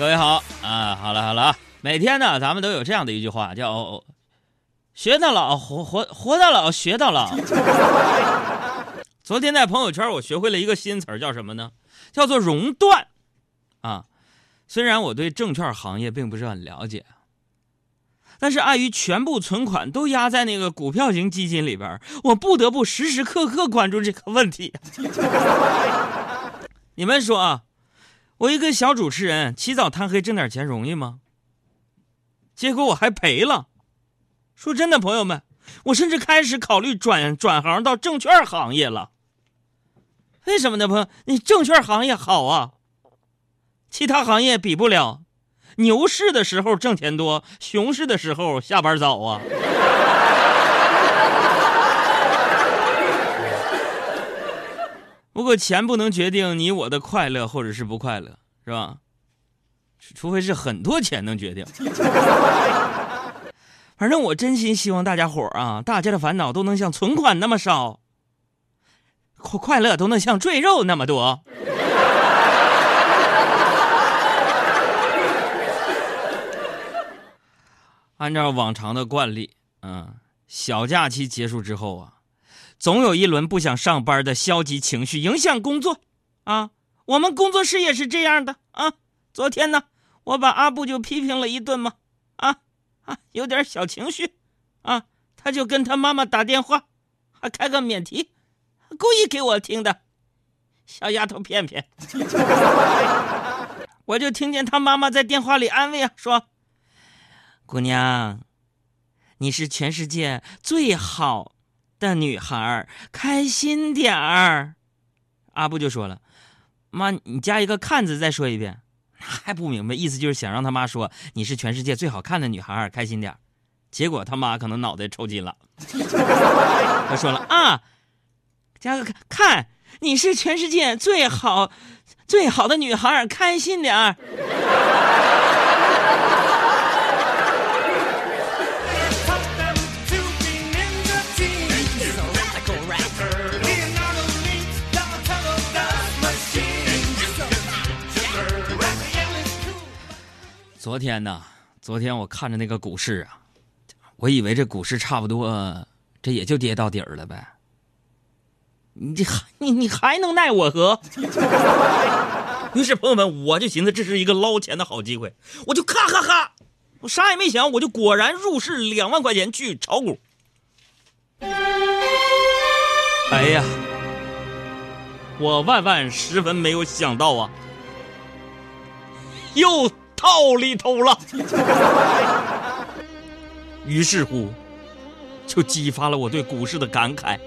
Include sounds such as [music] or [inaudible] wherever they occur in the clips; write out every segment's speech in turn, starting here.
各位好啊，好了好了啊，每天呢，咱们都有这样的一句话，叫“学到老，活活活到老，学到老”。昨天在朋友圈，我学会了一个新词儿，叫什么呢？叫做“熔断”。啊，虽然我对证券行业并不是很了解，但是碍于全部存款都压在那个股票型基金里边，我不得不时时刻刻关注这个问题。[laughs] 你们说啊？我一个小主持人，起早贪黑挣点钱容易吗？结果我还赔了。说真的，朋友们，我甚至开始考虑转转行到证券行业了。为什么呢？朋友，你证券行业好啊，其他行业比不了。牛市的时候挣钱多，熊市的时候下班早啊。不过钱不能决定你我的快乐或者是不快乐，是吧？除非是很多钱能决定。[laughs] 反正我真心希望大家伙啊，大家的烦恼都能像存款那么少，快快乐都能像赘肉那么多。[laughs] 按照往常的惯例，嗯，小假期结束之后啊。总有一轮不想上班的消极情绪影响工作，啊，我们工作室也是这样的啊。昨天呢，我把阿布就批评了一顿嘛，啊啊，有点小情绪，啊，他就跟他妈妈打电话，还开个免提，故意给我听的，小丫头片片。[laughs] 我就听见他妈妈在电话里安慰啊，说：“姑娘，你是全世界最好。”的女孩开心点儿，阿布就说了：“妈，你加一个看字，再说一遍。[laughs] ”还不明白，意思就是想让他妈说你是全世界最好看的女孩，开心点。结果他妈可能脑袋抽筋了，[laughs] 他说了：“啊，加个看，你是全世界最好最好的女孩，开心点儿。”昨天呢，昨天我看着那个股市啊，我以为这股市差不多，这也就跌到底儿了呗。你这还你你还能奈我何？[laughs] 于是朋友们，我就寻思这是一个捞钱的好机会，我就咔咔咔，我啥也没想，我就果然入市两万块钱去炒股。哎呀，我万万十分没有想到啊，又。套里头了，于是乎，就激发了我对股市的感慨：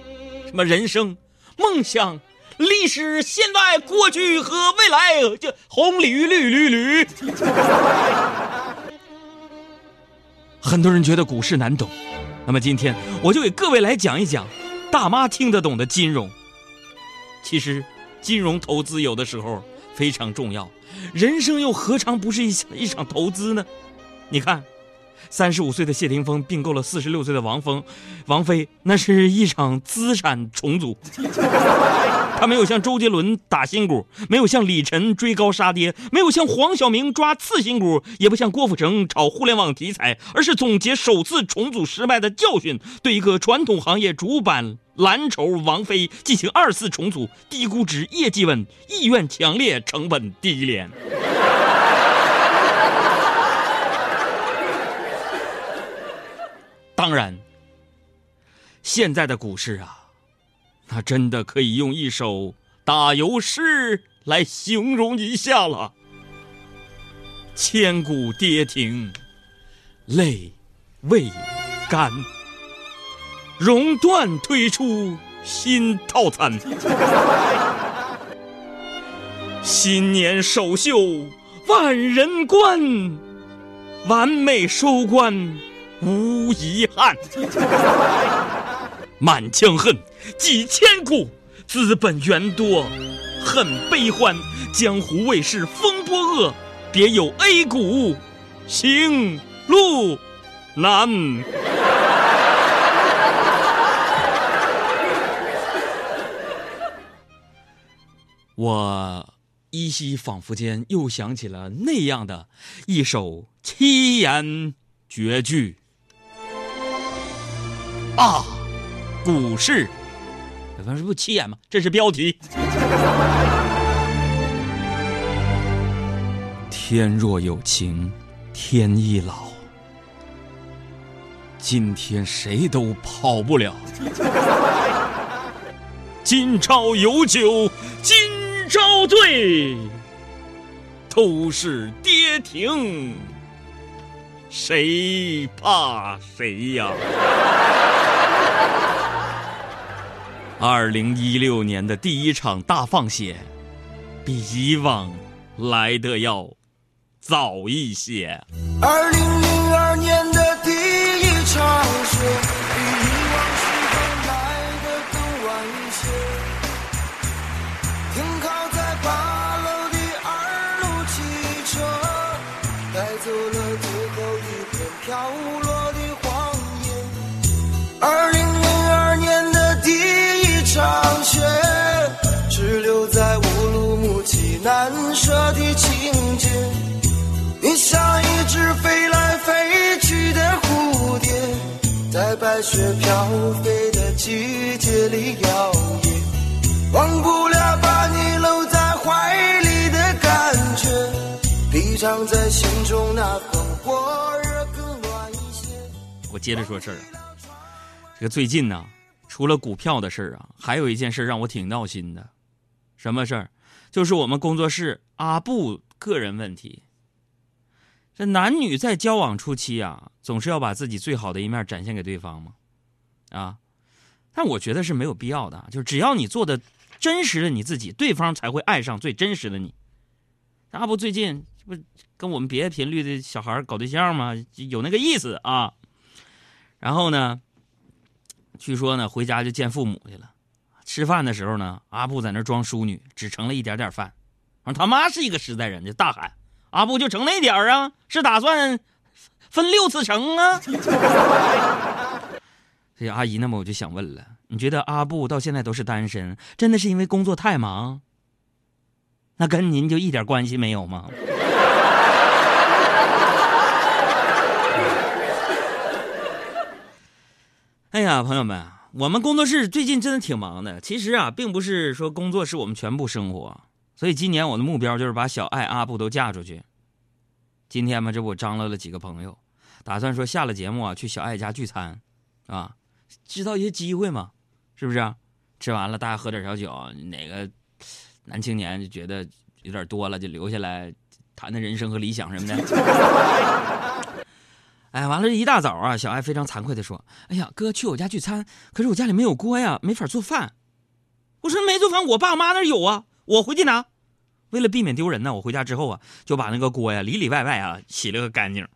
什么人生、梦想、历史、现在、过去和未来，就红鲤鱼绿绿绿。很多人觉得股市难懂，那么今天我就给各位来讲一讲大妈听得懂的金融。其实，金融投资有的时候非常重要。人生又何尝不是一一场投资呢？你看，三十五岁的谢霆锋并购了四十六岁的王峰、王菲，那是一场资产重组。他没有像周杰伦打新股，没有像李晨追高杀跌，没有像黄晓明抓次新股，也不像郭富城炒互联网题材，而是总结首次重组失败的教训，对一个传统行业主板。蓝筹王菲进行二次重组，低估值，业绩稳，意愿强烈，成本低廉。[laughs] 当然，现在的股市啊，那真的可以用一首打油诗来形容一下了：千古跌停，泪未干。熔断推出新套餐，新年首秀万人观，完美收官无遗憾。满腔恨，几千古，资本圆多，很悲欢。江湖卫士风波恶，别有 A 股行路难。[laughs] 我依稀仿佛间又想起了那样的一首七言绝句啊，股市，反正这不七眼吗？这是标题。天若有情天亦老，今天谁都跑不了。今朝有酒今朝醉，都是跌停，谁怕谁呀？二零一六年的第一场大放血，比以往来的要。早一些。二零零二年的第一场雪，比以往时候来的更晚一些。白雪飘飞的季节里摇曳，忘不了把你搂在怀里的感觉，闭藏在心中那份火热更暖一些。我接着说事儿，这个最近呢，除了股票的事儿啊，还有一件事让我挺闹心的，什么事儿？就是我们工作室阿布个人问题。这男女在交往初期啊，总是要把自己最好的一面展现给对方嘛？啊，但我觉得是没有必要的。就只要你做的真实的你自己，对方才会爱上最真实的你。那不最近不跟我们别的频率的小孩搞对象吗？有那个意思啊。然后呢，据说呢回家就见父母去了。吃饭的时候呢，阿布在那装淑女，只盛了一点点饭。他妈是一个实在人，就大喊。阿布就成那点儿啊？是打算分六次成啊？[laughs] 这阿姨，那么我就想问了，你觉得阿布到现在都是单身，真的是因为工作太忙？那跟您就一点关系没有吗？[laughs] 哎呀，朋友们，我们工作室最近真的挺忙的。其实啊，并不是说工作是我们全部生活。所以今年我的目标就是把小爱、阿布都嫁出去。今天嘛，这不我张罗了几个朋友，打算说下了节目啊，去小爱家聚餐，啊，制造一些机会嘛，是不是？吃完了大家喝点小酒，哪个男青年就觉得有点多了，就留下来谈谈人生和理想什么的。[laughs] 哎，完了这一大早啊，小爱非常惭愧的说：“哎呀，哥去我家聚餐，可是我家里没有锅呀，没法做饭。”我说：“没做饭，我爸妈那有啊。”我回去拿，为了避免丢人呢，我回家之后啊，就把那个锅呀里里外外啊洗了个干净。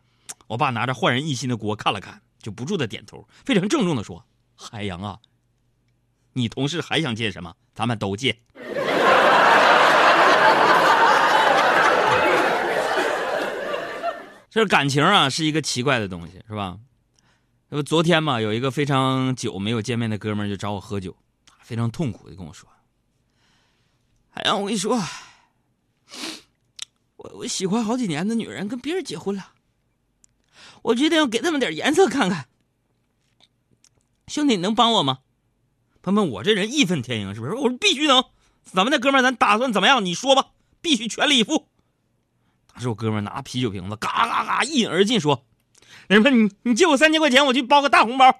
我爸拿着焕然一新的锅看了看，就不住的点头，非常郑重的说：“海洋啊，你同事还想借什么，咱们都借。” [laughs] 这感情啊是一个奇怪的东西，是吧？那不昨天嘛，有一个非常久没有见面的哥们就找我喝酒，非常痛苦的跟我说。海洋，我跟你说，我喜欢好几年的女人跟别人结婚了，我决定要给他们点颜色看看。兄弟，你能帮我吗？朋友们，我这人义愤填膺，是不是？我说必须能。咱们那哥们儿，咱打算怎么样？你说吧，必须全力以赴。当时我哥们儿拿啤酒瓶子，嘎嘎嘎一饮而尽，说：“人们，你你借我三千块钱，我去包个大红包。”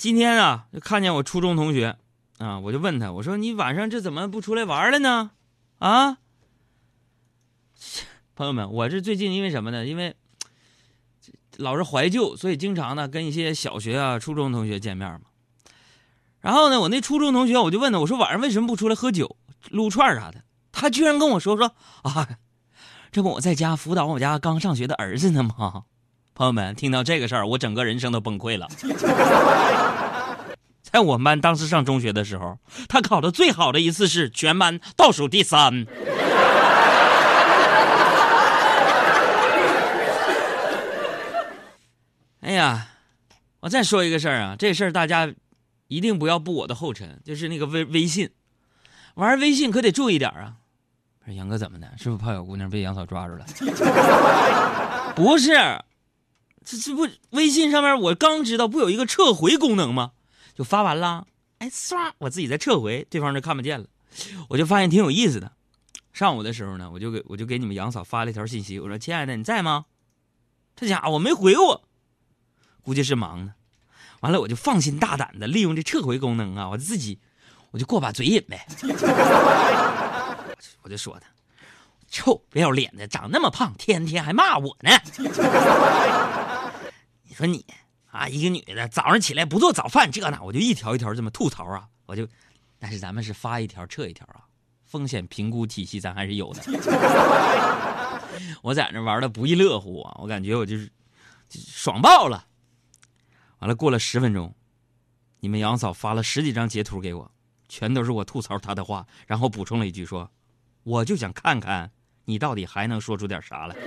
今天啊，就看见我初中同学，啊，我就问他，我说你晚上这怎么不出来玩了呢？啊，[laughs] 朋友们，我这最近因为什么呢？因为老是怀旧，所以经常呢跟一些小学啊、初中同学见面嘛。然后呢，我那初中同学我就问他，我说晚上为什么不出来喝酒、撸串啥的？他居然跟我说说啊，这不我在家辅导我家刚上学的儿子呢吗？朋友们，听到这个事儿，我整个人生都崩溃了。[laughs] 在我们班当时上中学的时候，他考的最好的一次是全班倒数第三。[laughs] 哎呀，我再说一个事儿啊，这事儿大家一定不要步我的后尘，就是那个微微信，玩微信可得注意点啊。不是杨哥怎么的？是不是怕小姑娘被杨嫂抓住了？[laughs] 不是，这这不微信上面我刚知道不有一个撤回功能吗？就发完了，哎唰，我自己再撤回，对方就看不见了。我就发现挺有意思的。上午的时候呢，我就给我就给你们杨嫂发了一条信息，我说：“亲爱的，你在吗？”这家伙没回我。估计是忙呢，完了我就放心大胆的利用这撤回功能啊，我自己我就过把嘴瘾呗。[laughs] 我就说他，臭不要脸的，长那么胖，天天还骂我呢。你说你啊，一个女的早上起来不做早饭，这那我就一条一条这么吐槽啊，我就，但是咱们是发一条撤一条啊，风险评估体系咱还是有的。[laughs] 我在那玩的不亦乐乎啊，我感觉我就是爽爆了。完了，过了十分钟，你们杨嫂发了十几张截图给我，全都是我吐槽她的话，然后补充了一句说：“我就想看看你到底还能说出点啥来。[laughs] ”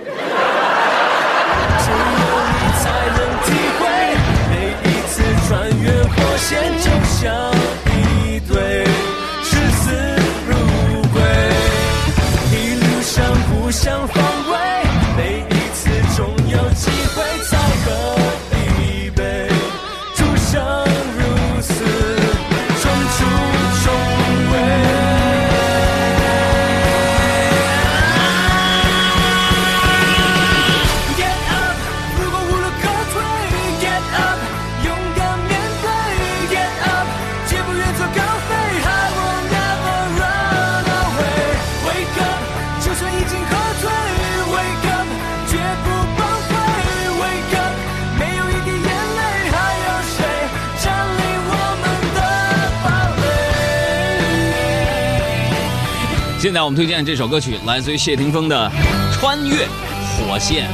现在我们推荐这首歌曲来自于谢霆锋的《穿越火线》。